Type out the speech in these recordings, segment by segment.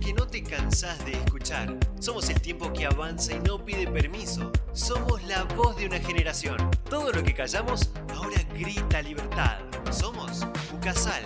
que no te cansás de escuchar. Somos el tiempo que avanza y no pide permiso. Somos la voz de una generación. Todo lo que callamos ahora grita libertad. Somos Ucasal.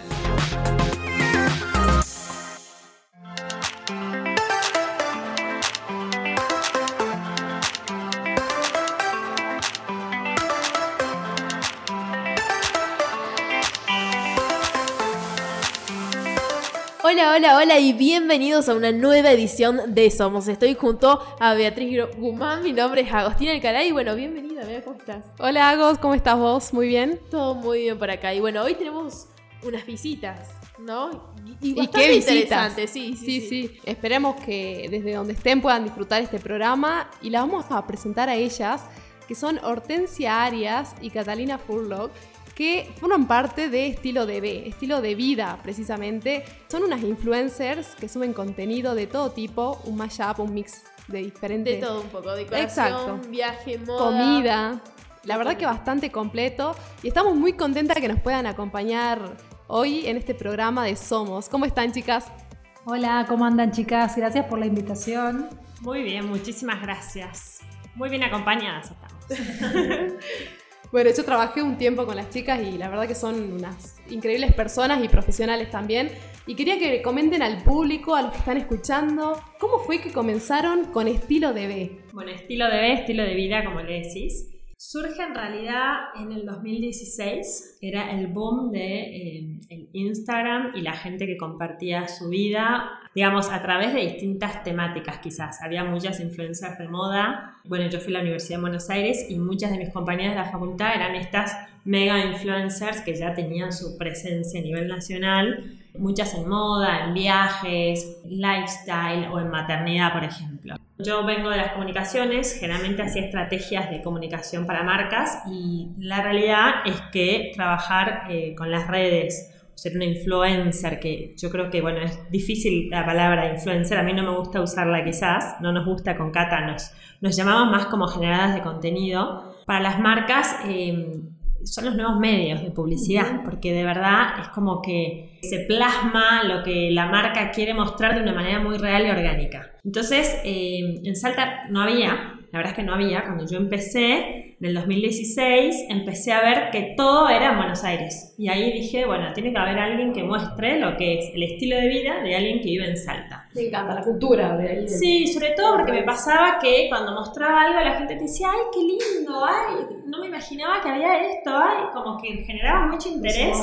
Hola, hola, hola y bienvenidos a una nueva edición de Somos. Estoy junto a Beatriz Guzmán, mi nombre es Agostina Alcalá y bueno, bienvenida, Bea, ¿cómo estás? Hola Agos, ¿cómo estás vos? Muy bien. Todo muy bien por acá y bueno, hoy tenemos unas visitas, ¿no? ¿Y, bastante qué visitas? interesantes, sí Sí, sí, Esperemos que desde donde estén puedan disfrutar este programa y las vamos a presentar a ellas, que son Hortensia Arias y Catalina Furlock, que forman parte de Estilo de B, estilo de vida precisamente. Son unas influencers que suben contenido de todo tipo, un mashup, un mix de diferentes... De todo un poco, decoración, Exacto. viaje, moda. comida. La verdad que bastante completo y estamos muy contentas que nos puedan acompañar hoy en este programa de Somos. ¿Cómo están chicas? Hola, ¿cómo andan chicas? Gracias por la invitación. Muy bien, muchísimas gracias. Muy bien acompañadas estamos. Bueno, yo trabajé un tiempo con las chicas y la verdad que son unas increíbles personas y profesionales también. Y quería que comenten al público, a los que están escuchando, ¿cómo fue que comenzaron con estilo de B? Bueno, estilo vida, estilo de vida, como le decís. Surge en realidad en el 2016, era el boom de eh, el Instagram y la gente que compartía su vida, digamos, a través de distintas temáticas quizás. Había muchas influencias de moda. Bueno, yo fui a la Universidad de Buenos Aires y muchas de mis compañeras de la facultad eran estas mega influencers que ya tenían su presencia a nivel nacional, muchas en moda, en viajes, lifestyle o en maternidad, por ejemplo. Yo vengo de las comunicaciones, generalmente hacía estrategias de comunicación para marcas y la realidad es que trabajar eh, con las redes, ser una influencer, que yo creo que, bueno, es difícil la palabra influencer, a mí no me gusta usarla quizás, no nos gusta con Cata, nos, nos llamamos más como generadas de contenido. Para las marcas eh, son los nuevos medios de publicidad, porque de verdad es como que se plasma lo que la marca quiere mostrar de una manera muy real y orgánica. Entonces, eh, en Salta no había, la verdad es que no había, cuando yo empecé, en el 2016, empecé a ver que todo era en Buenos Aires. Y ahí dije, bueno, tiene que haber alguien que muestre lo que es el estilo de vida de alguien que vive en Salta. Me encanta la cultura de ahí. Sí, sobre todo porque me pasaba que cuando mostraba algo la gente te decía, ay, qué lindo, ay, no me imaginaba que había esto, ay, como que generaba mucho interés.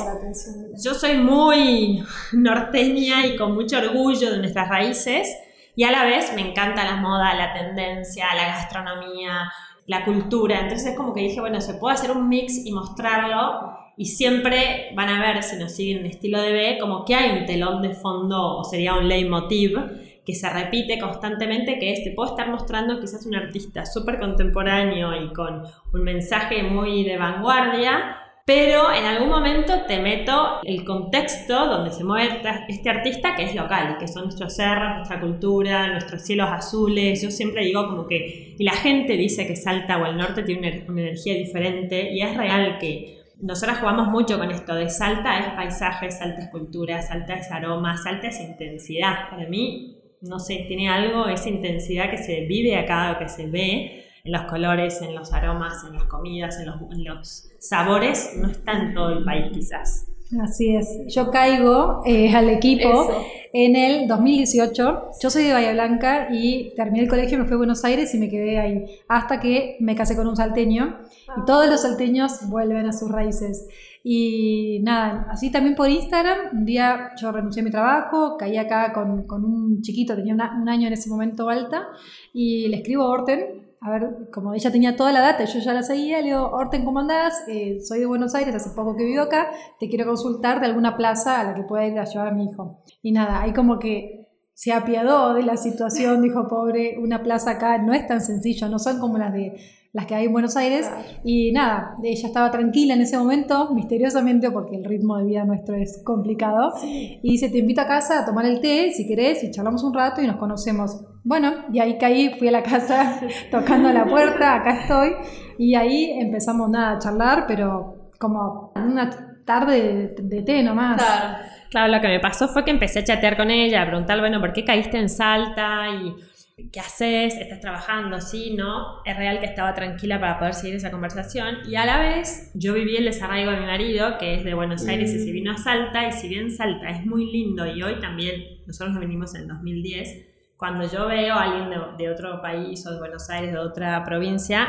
Yo soy muy norteña y con mucho orgullo de nuestras raíces y a la vez me encanta la moda, la tendencia, la gastronomía, la cultura. Entonces es como que dije, bueno, se puede hacer un mix y mostrarlo y siempre van a ver, si nos siguen en estilo de B, como que hay un telón de fondo o sería un leitmotiv que se repite constantemente, que es, te puedo estar mostrando quizás un artista súper contemporáneo y con un mensaje muy de vanguardia, pero en algún momento te meto el contexto donde se mueve este artista que es local, que son nuestros cerros, nuestra cultura, nuestros cielos azules. Yo siempre digo como que, y la gente dice que Salta o el norte tiene una, una energía diferente, y es real que nosotras jugamos mucho con esto de Salta es paisaje, Salta es cultura, Salta es aroma, Salta es intensidad. Para mí, no sé, tiene algo, esa intensidad que se vive acá, que se ve en los colores, en los aromas, en las comidas, en los, en los sabores, no está en todo el país quizás. Así es. Yo caigo eh, al equipo Eso. en el 2018. Yo soy de Bahía Blanca y terminé el colegio, me fui a Buenos Aires y me quedé ahí. Hasta que me casé con un salteño. Y todos los salteños vuelven a sus raíces. Y nada, así también por Instagram. Un día yo renuncié a mi trabajo, caí acá con, con un chiquito, tenía una- un año en ese momento alta. Y le escribo a Orten. A ver, como ella tenía toda la data, yo ya la seguía, le digo, Orten, ¿cómo andás? Eh, soy de Buenos Aires, hace poco que vivo acá, te quiero consultar de alguna plaza a la que pueda ir a llevar a mi hijo. Y nada, ahí como que se apiadó de la situación, dijo, pobre, una plaza acá no es tan sencillo, no son como las de las que hay en Buenos Aires. Y nada, ella estaba tranquila en ese momento, misteriosamente, porque el ritmo de vida nuestro es complicado. Y dice, te invito a casa a tomar el té, si querés, y charlamos un rato y nos conocemos. Bueno, y ahí caí, fui a la casa tocando la puerta, acá estoy. Y ahí empezamos nada a charlar, pero como una tarde de, de té nomás. Claro. Claro, lo que me pasó fue que empecé a chatear con ella, a preguntarle, bueno, ¿por qué caíste en Salta? Y ¿qué haces? ¿Estás trabajando? Sí, no. Es real que estaba tranquila para poder seguir esa conversación. Y a la vez, yo viví el desarraigo de mi marido, que es de Buenos Aires y se vino a Salta. Y si bien Salta es muy lindo y hoy también, nosotros nos venimos en 2010, cuando yo veo a alguien de, de otro país o de Buenos Aires, de otra provincia,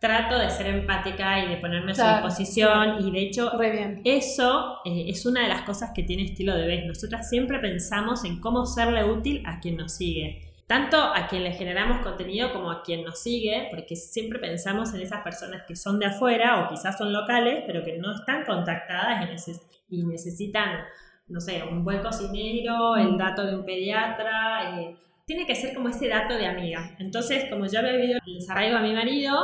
trato de ser empática y de ponerme a su Claro. disposición. Y de hecho, bien. eso eh, es una de las cosas que tiene estilo de vez. Nosotras siempre pensamos en cómo serle útil a quien nos sigue. Tanto a quien le generamos contenido como a quien nos sigue, porque siempre pensamos en esas personas que son de afuera o quizás son locales, pero que no están contactadas y, neces- y necesitan, no sé, un buen cocinero, el dato de un pediatra. eh, tiene que ser como ese dato de amiga. Entonces, como yo había vivido el desarraigo a mi marido,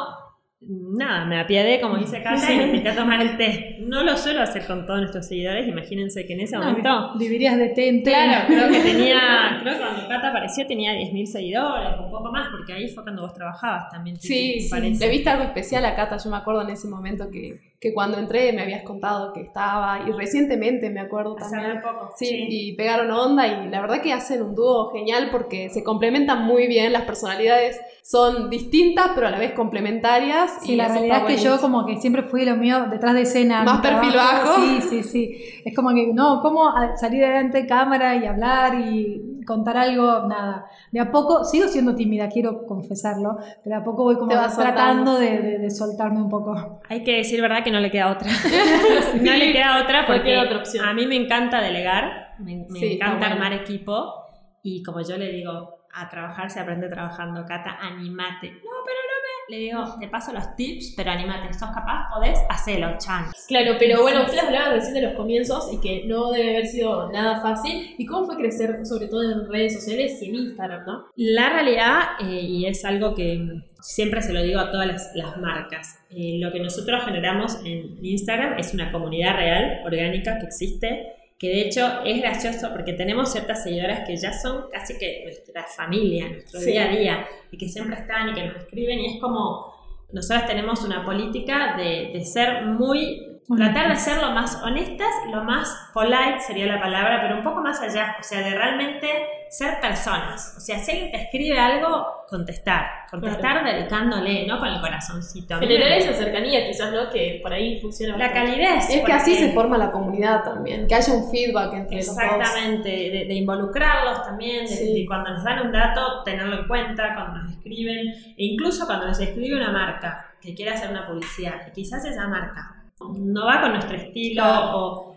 nada, me apiadé, como dice Cata, y me invité a tomar el té. No lo suelo hacer con todos nuestros seguidores, imagínense que en ese momento... Vivirías de té en té. Claro, creo que tenía, creo que cuando Cata apareció tenía 10.000 seguidores, un poco más, porque ahí fue cuando vos trabajabas también. ¿te- Sí, sí. Le viste algo especial a Cata, yo me acuerdo en ese momento que, que cuando entré me habías contado que estaba, y recientemente me acuerdo Hace también. poco. Sí, y pegaron onda y la verdad que hacen un dúo genial porque se complementan muy bien, las personalidades son distintas pero a la vez complementarias. Sí, y la realidad es que yo como que siempre fui lo mío detrás de escena. Más perfil trabajo, bajo. Sí, sí, sí. Es como que, no, ¿cómo salir adelante de cámara y hablar y contar algo? Nada. De a poco, sigo siendo tímida, quiero confesarlo, pero de a poco voy como vas tratando de, de- de soltarme un poco. Hay que decir verdad que no le queda otra. no le queda otra porque otra opción. a mí me encanta delegar, me, me Sí, encanta bueno. armar equipo y como yo le digo, a trabajar se aprende trabajando. Cata, animate. No, pero. Le digo, te paso los tips, pero animate. ¿Sos capaz? ¿Podés? Hacelo, chance. Claro, pero bueno, ustedes hablaban recién de los comienzos y que no debe haber sido nada fácil. ¿Y cómo fue crecer, sobre todo en redes sociales y en Instagram, no? La realidad, eh, y es algo que siempre se lo digo a todas las, las marcas, eh, lo que nosotros generamos en Instagram es una comunidad real, orgánica, que existe, que de hecho es gracioso porque tenemos ciertas seguidoras que ya son casi que nuestra familia, nuestro Sí. día a día, y que siempre están y que nos escriben, y es como, nosotros tenemos una política de, de ser muy... Tratar de ser lo más honestas, lo más polite sería la palabra, pero un poco más allá, o sea, de realmente ser personas. O sea, si alguien te escribe algo, contestar. Contestar dedicándole, no con el corazoncito. Generar me- esa cercanía, quizás, ¿no? Que por ahí funciona La bastante. calidez. Es que así se forma la comunidad también, que haya un feedback entre los dos. Exactamente, de, de involucrarlos también, de, Sí. de cuando nos dan un dato, tenerlo en cuenta, cuando nos escriben, e incluso cuando nos escribe una marca que quiere hacer una publicidad, quizás esa marca no va con nuestro estilo, Claro. o,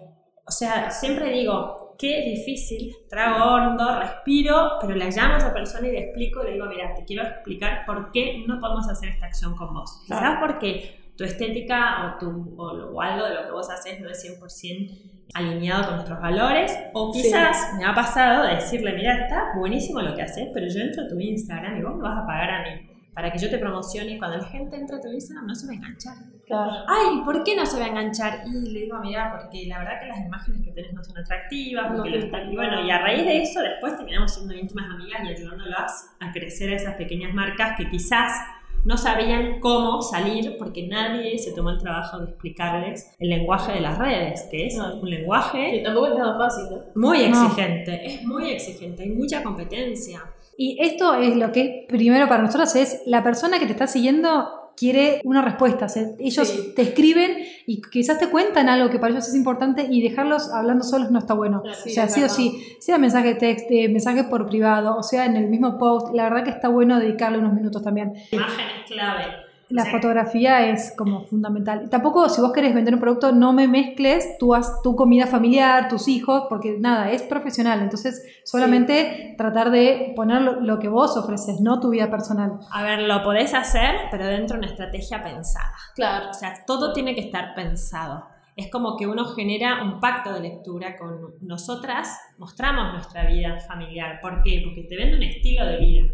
o sea, siempre digo, qué difícil, trago hondo, respiro, pero la llamo a esa persona y le explico, le digo, mira, te quiero explicar por qué no podemos hacer esta acción con vos. Quizás Claro. porque tu estética o, tu, o, algo de lo que vos haces no es 100% alineado con nuestros valores, o Sí. quizás me ha pasado de decirle, mira, está buenísimo lo que haces, pero yo entro a tu Instagram y vos me vas a pagar a mí para que yo te promocione y cuando la gente entra a tu Instagram no se va a enganchar. Claro. Ay, ¿por qué no se va a enganchar? Y le digo, mira, porque la verdad que las imágenes que tenés no son atractivas, No lo están- y bueno, y a raíz de eso después terminamos siendo íntimas amigas y ayudándolas a crecer a esas pequeñas marcas que quizás no sabían cómo salir porque nadie se tomó el trabajo de explicarles el lenguaje de las redes, que es No. un lenguaje Que tampoco es nada fácil, ¿no? muy No. exigente, es muy exigente, hay mucha competencia. Y esto es lo que primero para nosotros es la persona que te está siguiendo quiere una respuesta. O sea, ellos Sí. te escriben y quizás te cuentan algo que para ellos es importante y dejarlos hablando solos no está bueno. Claro, o sí, sea, sí o sí, sea mensaje de texto, eh, mensaje por privado, o sea, en el mismo post, la verdad que está bueno dedicarle unos minutos también. Imagen es clave. La Sí. fotografía es como fundamental. Tampoco, si vos querés vender un producto, no me mezcles tu, tu comida familiar, tus hijos, porque nada, es profesional. Entonces, solamente tratar de poner lo, lo que vos ofreces, no tu vida personal. A ver, lo podés hacer, pero dentro de una estrategia pensada. Claro. O sea, todo tiene que estar pensado. Es como que uno genera un pacto de lectura con nosotras, mostramos nuestra vida familiar. ¿Por qué? Porque te vende un estilo de vida.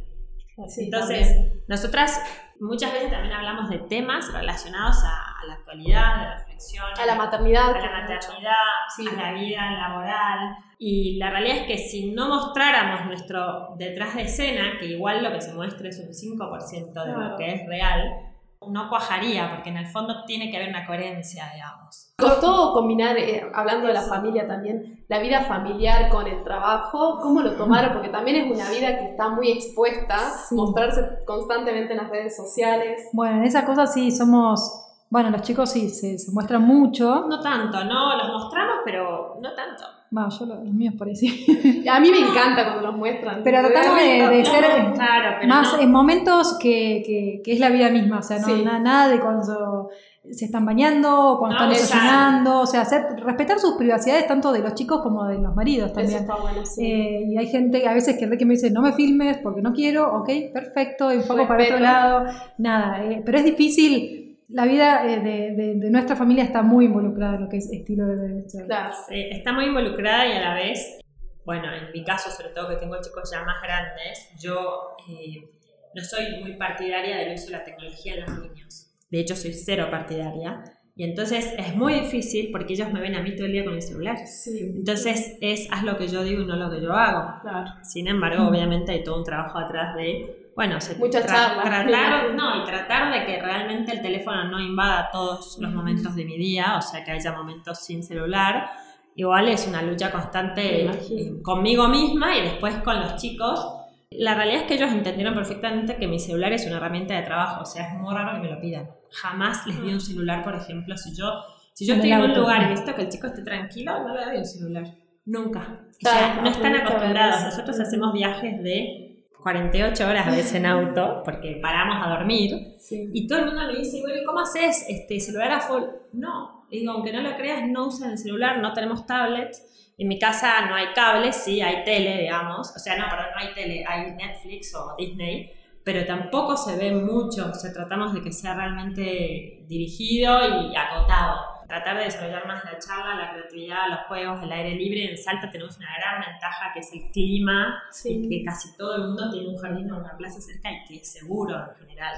Sí, Entonces, también. nosotras muchas veces también hablamos de temas relacionados a, a la actualidad, de reflexión, a la maternidad. a la maternidad, Sí. a la vida laboral. Y la realidad es que si no mostráramos nuestro detrás de escena, que igual lo que se muestra es un 5% de Claro. lo que es real, no cuajaría, porque en el fondo tiene que haber una coherencia, digamos. Costó combinar, eh, hablando de la familia también, la vida familiar con el trabajo. ¿Cómo lo tomaron? Porque también es una vida que está muy expuesta, Sí. mostrarse constantemente en las redes sociales. Bueno, en esa cosa sí somos. Bueno, los chicos sí se, se muestran mucho. No tanto, no, los mostramos, pero no tanto. Bueno, yo lo- los míos por ahí sí. A mí me encanta cuando los muestran. Pero tratamos de, de ser No, claro, pero más no. en momentos que, que- que es la vida misma. O sea, no, Sí. nada de cuando se están bañando, o cuando No, están desayunando. O sea, hacer, respetar sus privacidades tanto de los chicos como de los maridos Eso también. está bueno, sí. Eh, y hay gente a veces que, que me dice, no me filmes porque no quiero, ok, perfecto, enfoco para otro lado, nada, eh, pero es difícil, la vida eh, de, de- de nuestra familia está muy involucrada en lo que es estilo de vida. Claro. Sí, está muy involucrada y a la vez, bueno, en mi caso, sobre todo que tengo chicos ya más grandes, yo eh, no soy muy partidaria del uso de la tecnología en los niños. De hecho, soy cero partidaria. Y entonces es muy difícil porque ellos me ven a mí todo el día con el celular. Sí. Entonces es haz lo que yo digo y no lo que yo hago. Claro. Sin embargo, obviamente hay todo un trabajo atrás de, bueno, se- Muchas charlas. tratar, no, y tratar de que realmente el teléfono no invada todos los momentos de mi día, o sea, que haya momentos sin celular. Igual es una lucha constante eh, conmigo misma y después con los chicos. La realidad es que ellos entendieron perfectamente que mi celular es una herramienta de trabajo, o sea, es muy raro que me lo pidan. Jamás les di un celular, por ejemplo, si yo, si yo estoy en un lugar y necesito que el chico esté tranquilo, no le doy un celular. Nunca. O sea, no están acostumbrados. Nosotros hacemos viajes de 48 horas a veces en auto, porque paramos a dormir, Sí. y todo el mundo me dice, bueno, ¿y cómo haces? Este, ¿Celular a full? No. Digo, aunque no lo creas, no usan el celular, no tenemos tablets. En mi casa no hay cables, sí, hay tele, digamos. O sea, no, perdón, no hay tele, hay Netflix o Disney, pero tampoco se ve mucho. O sea, tratamos de que sea realmente dirigido y acotado. Tratar de desarrollar más la charla, la creatividad, los juegos, el aire libre. En Salta tenemos una gran ventaja que es el clima, Sí. que casi todo el mundo tiene un jardín o una plaza cerca y que es seguro en general.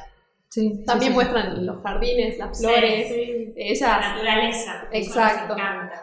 Sí, También sí, sí. muestran los jardines, las flores. sí. La Ellas. naturaleza. Exacto.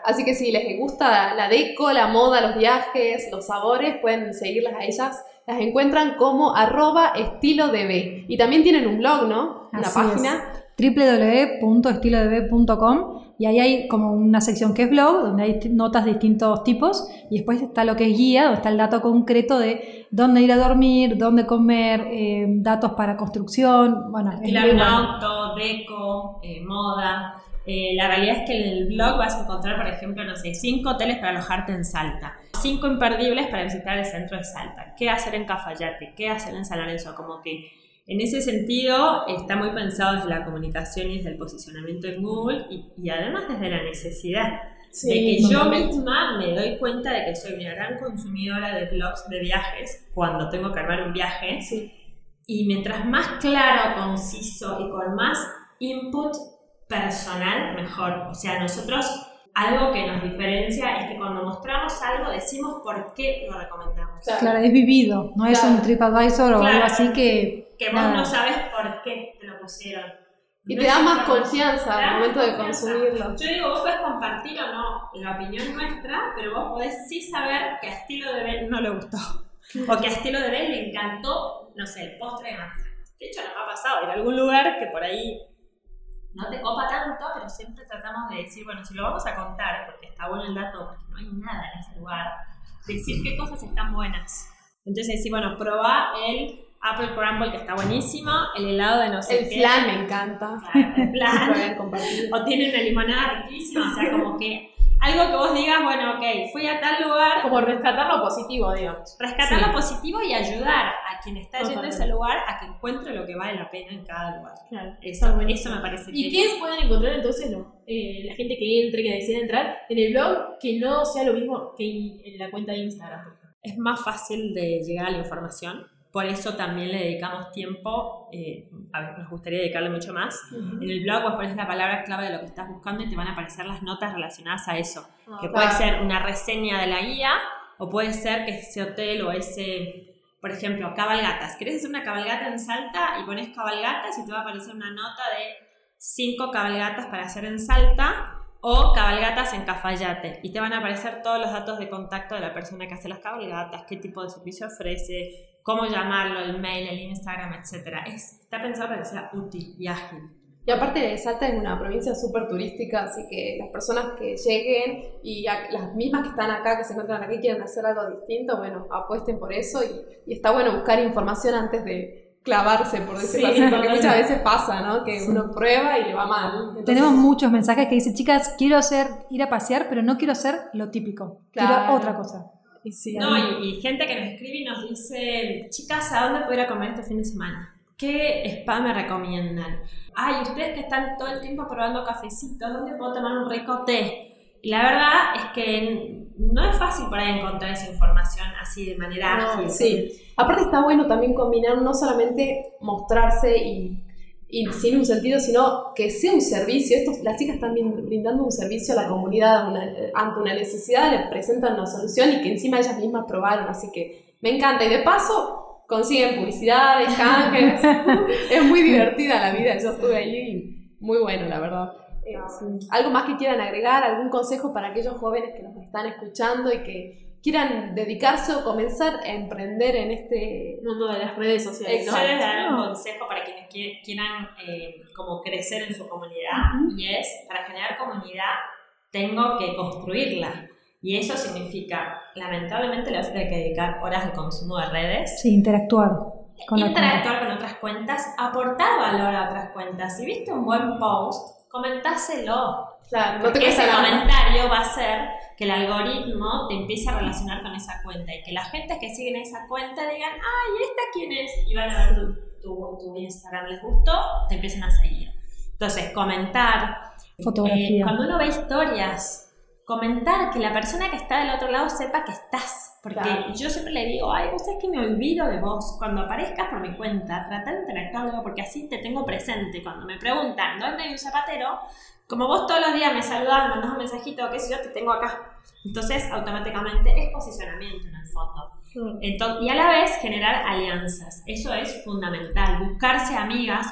Así que si les gusta la deco, la moda, los viajes, los sabores, pueden seguirlas a ellas. Las encuentran como arroba estilo DB. Y también tienen un blog, ¿no? Una Así página. www.estilodb.com y ahí hay como una sección que es blog, donde hay notas de distintos tipos y después está lo que es guía, donde está el dato concreto de dónde ir a dormir, dónde comer, eh, datos para construcción, bueno, Alquilar un auto, deco, eh, moda. Eh, la realidad es que en el blog vas a encontrar, por ejemplo, no sé, cinco hoteles para alojarte en Salta, cinco imperdibles para visitar el centro de Salta, qué hacer en Cafayate, qué hacer en San Lorenzo, como que en ese sentido está muy pensado desde la comunicación y desde el posicionamiento en Google y, y además desde la necesidad de que yo misma me doy cuenta de que soy una gran consumidora de blogs de viajes cuando tengo que armar un viaje Sí. y mientras más claro, conciso y con más input personal, mejor. O sea, nosotros algo que nos diferencia es que cuando mostramos algo decimos por qué lo recomendamos. Claro. Claro, es vivido, no es Claro. un TripAdvisor o Claro. algo así que... Que vos nada. no sabes por qué te lo pusieron. Y No te da más confianza al momento de consumirlo. Yo digo, vos podés compartir o no la opinión nuestra, pero vos podés sí saber que a estilo de Ben no le gustó. O que a estilo de Ben le encantó, no sé, el postre de manzana. De hecho, nos ha pasado a algún lugar que por ahí no te copa tanto, pero siempre tratamos de decir, bueno, si lo vamos a contar, porque está bueno el dato, porque no hay nada en ese lugar, decir qué cosas están buenas. Entonces decir, bueno, probá el Apple Crumble que está buenísimo, el helado de no sé El qué. flan me encanta. Claro, el flan. O tiene una limonada riquísima, o sea, como que algo que vos digas, bueno, ok, fui a tal lugar, Como rescatar lo positivo, digamos. rescatar Sí. lo positivo y ayudar a quien está yendo a Totalmente. ese lugar a que encuentre lo que vale la pena en cada lugar. Claro. Eso, eso me parece ¿Y qué pueden encontrar entonces no? Eh, la gente que entre, que decida entrar en el blog, que no sea lo mismo que en la cuenta de Instagram? es más fácil de llegar a la información. Por eso también le dedicamos tiempo, eh, a ver, nos gustaría dedicarle mucho más. En el blog vos pones la palabra clave de lo que estás buscando y te van a aparecer las notas relacionadas a eso. que puede ser una reseña de la guía o puede ser que ese hotel o ese, por ejemplo, cabalgatas. ¿Querés hacer una cabalgata en Salta y pones cabalgatas y te va a aparecer una nota de cinco cabalgatas para hacer en Salta o cabalgatas en Cafayate y te van a aparecer todos los datos de contacto de la persona que hace las cabalgatas, qué tipo de servicio ofrece, cómo llamarlo, el mail, el Instagram, etc. está pensado para que sea útil y ágil. Y aparte Salta es una provincia súper turística, así que las personas que lleguen y las mismas que están acá, que se encuentran aquí, quieren hacer algo distinto, bueno, apuesten por eso y, está bueno buscar información antes de clavarse, por decirlo así, porque muchas veces pasa, ¿no? Que uno prueba y le va mal. Tenemos muchos mensajes que dicen, chicas, quiero hacer, ir a pasear, pero no quiero hacer lo típico, quiero otra cosa. No, y, gente que nos escribe y nos dice, chicas, ¿a dónde puedo ir a comer este fin de semana? ¿Qué spa me recomiendan? Ay, ustedes que están todo el tiempo probando cafecitos, ¿dónde puedo tomar un rico té? Y la verdad es que no es fácil por ahí encontrar esa información así de manera ágil. Sí, aparte está bueno también combinar no solamente mostrarse y, y, sin un sentido, sino que sea un servicio. Esto, las chicas están brindando un servicio a la comunidad ante una necesidad, les presentan una solución y que encima ellas mismas probaron, así que me encanta. Y de paso, consiguen publicidades, canjes. es muy divertida la vida, yo estuve allí y muy bueno, la verdad. Eh, ¿Algo más que quieran agregar? ¿Algún consejo para aquellos jóvenes que nos están escuchando y que quieran dedicarse o comenzar a emprender en este mundo de las redes sociales? Yo les daré un consejo para quienes quieran eh, como crecer en su comunidad y es, para generar comunidad, tengo que construirla. Y eso significa, lamentablemente, le vas a tener que dedicar horas de consumo de redes. Sí, interactuar. Con interactuar con otras cuentas, aportar valor a otras cuentas. Si viste un buen post, comentáselo. Claro, porque ese comentario va a hacer que el algoritmo te empiece a relacionar con esa cuenta y que la gente que sigue en esa cuenta digan, ay, ¿esta quién es? Y van a ver tu, tu, Instagram, les gustó, te empiecen a seguir. Entonces, comentar. Fotografía. Eh, cuando uno ve historias comentar, que la persona que está del otro lado sepa que estás. Porque yo siempre le digo, ay, vos sabés que me olvido de vos. Cuando aparezcas por mi cuenta, trata de interactuar porque así te tengo presente. Cuando me preguntan dónde hay un zapatero, como vos todos los días me saludás, me mandás un mensajito, qué sé yo, te tengo acá. Entonces, automáticamente es posicionamiento en el fondo. Entonces, y a la vez generar alianzas. Eso es fundamental. Buscarse amigas,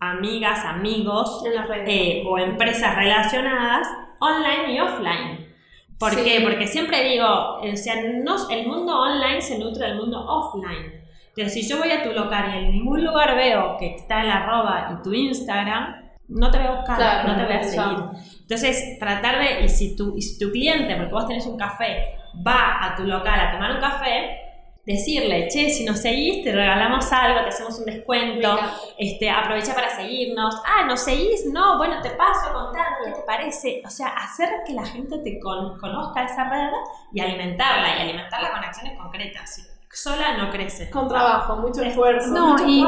amigas, amigos eh, o empresas relacionadas online y offline. ¿Por qué? Porque siempre digo, o sea, no, el mundo online se nutre del mundo offline. Entonces, si yo voy a tu local y en ningún lugar veo que está el arroba y tu Instagram, no te voy a buscar, no te voy a seguir. Entonces, tratar de, y si, tu, y si tu cliente, porque vos tenés un café, va a tu local a tomar un café, decirle, che, si nos seguís, te regalamos algo, te hacemos un descuento, este, aprovecha para seguirnos, ah, ¿nos seguís? No, bueno, te paso contando, ¿qué te parece? O sea, hacer que la gente te conozca esa red y alimentarla, y alimentarla con acciones concretas sola no crece. Con trabajo, mucho esfuerzo. No, y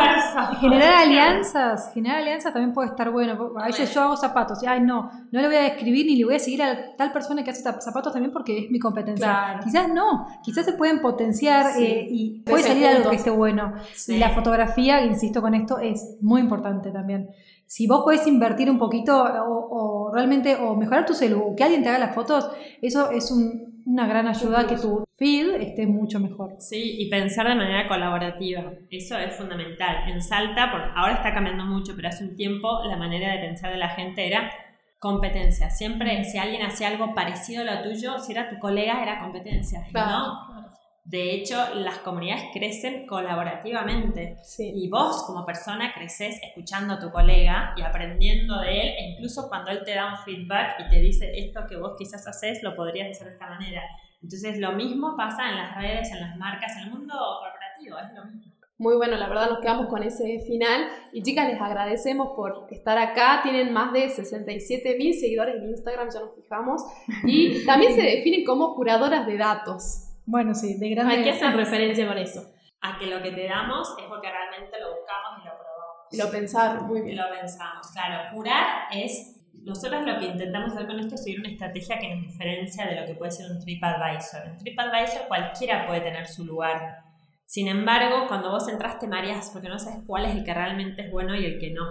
generar alianzas, generar alianzas también puede estar bueno. A veces yo hago zapatos y, ay, no, no le voy a escribir ni le voy a seguir a tal persona que hace zapatos también porque es mi competencia. Quizás no, quizás se pueden potenciar eh, y puede salir algo que esté bueno. Y la fotografía, insisto con esto, es muy importante también. Si vos podés invertir un poquito o, o realmente, o mejorar tu celular, que alguien te haga las fotos, eso es un, una gran ayuda a que tu feed esté mucho mejor. Sí, y pensar de manera colaborativa, eso es fundamental. En Salta, por, ahora está cambiando mucho, pero hace un tiempo la manera de pensar de la gente era competencia. Siempre si alguien hacía algo parecido a lo tuyo, si era tu colega, era competencia. ¿no? De hecho, las comunidades crecen colaborativamente. Y vos, como persona, creces escuchando a tu colega y aprendiendo de él, e incluso cuando él te da un feedback y te dice esto que vos quizás haces, lo podrías hacer de esta manera. Entonces, lo mismo pasa en las redes, en las marcas, en el mundo corporativo, es lo mismo. Muy bueno, la verdad nos quedamos con ese final. Y chicas, les agradecemos por estar acá. Tienen más de 67 mil seguidores en Instagram, ya nos fijamos. Y también se definen como curadoras de datos. Bueno, sí, de grande. Hay que hacer referencia con eso. A que lo que te damos es porque realmente lo buscamos y lo probamos. Lo pensar, muy bien. Lo pensamos, claro. Curar es. Nosotros lo que intentamos hacer con esto es seguir una estrategia que nos diferencia de lo que puede ser un TripAdvisor. En TripAdvisor cualquiera puede tener su lugar. Sin embargo, cuando vos entraste mareas porque no sabes cuál es el que realmente es bueno y el que no.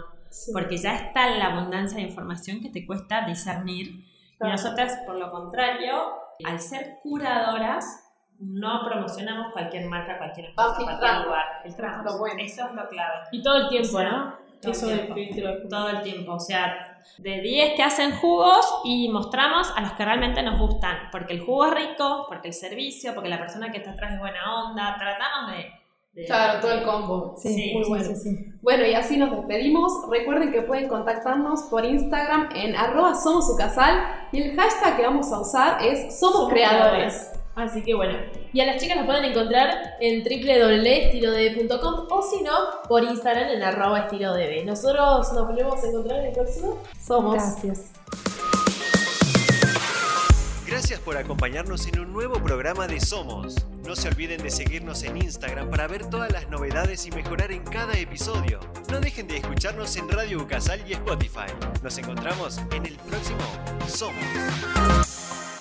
Porque ya está la abundancia de información que te cuesta discernir. Y nosotras, por lo contrario, al ser curadoras, no promocionamos cualquier marca, cualquier empresa, cualquier lugar. Filtramos. Eso es lo clave. Y todo el tiempo, ¿no? Todo Eso el tiempo. filtro. Todo el tiempo. O sea, de 10 que hacen jugos y mostramos a los que realmente nos gustan. Porque el jugo es rico, porque el servicio, porque la persona que está atrás es buena onda. Tratamos de de- Claro, todo el combo. Sí, Sí, muy sí, bueno. sí, sí. Bueno, y así nos despedimos. Recuerden que pueden contactarnos por Instagram en arroba somos su casal y el hashtag que vamos a usar es somos, Somos creadores. Así que bueno. Y a las chicas las pueden encontrar en www.estilodb.com o si no, por Instagram en arroba estilodb. Nosotros nos volvemos a encontrar en el próximo. Somos. Gracias. Gracias por acompañarnos en un nuevo programa de Somos. No se olviden de seguirnos en Instagram para ver todas las novedades y mejorar en cada episodio. No dejen de escucharnos en Radio Ucasal y Spotify. Nos encontramos en el próximo Somos.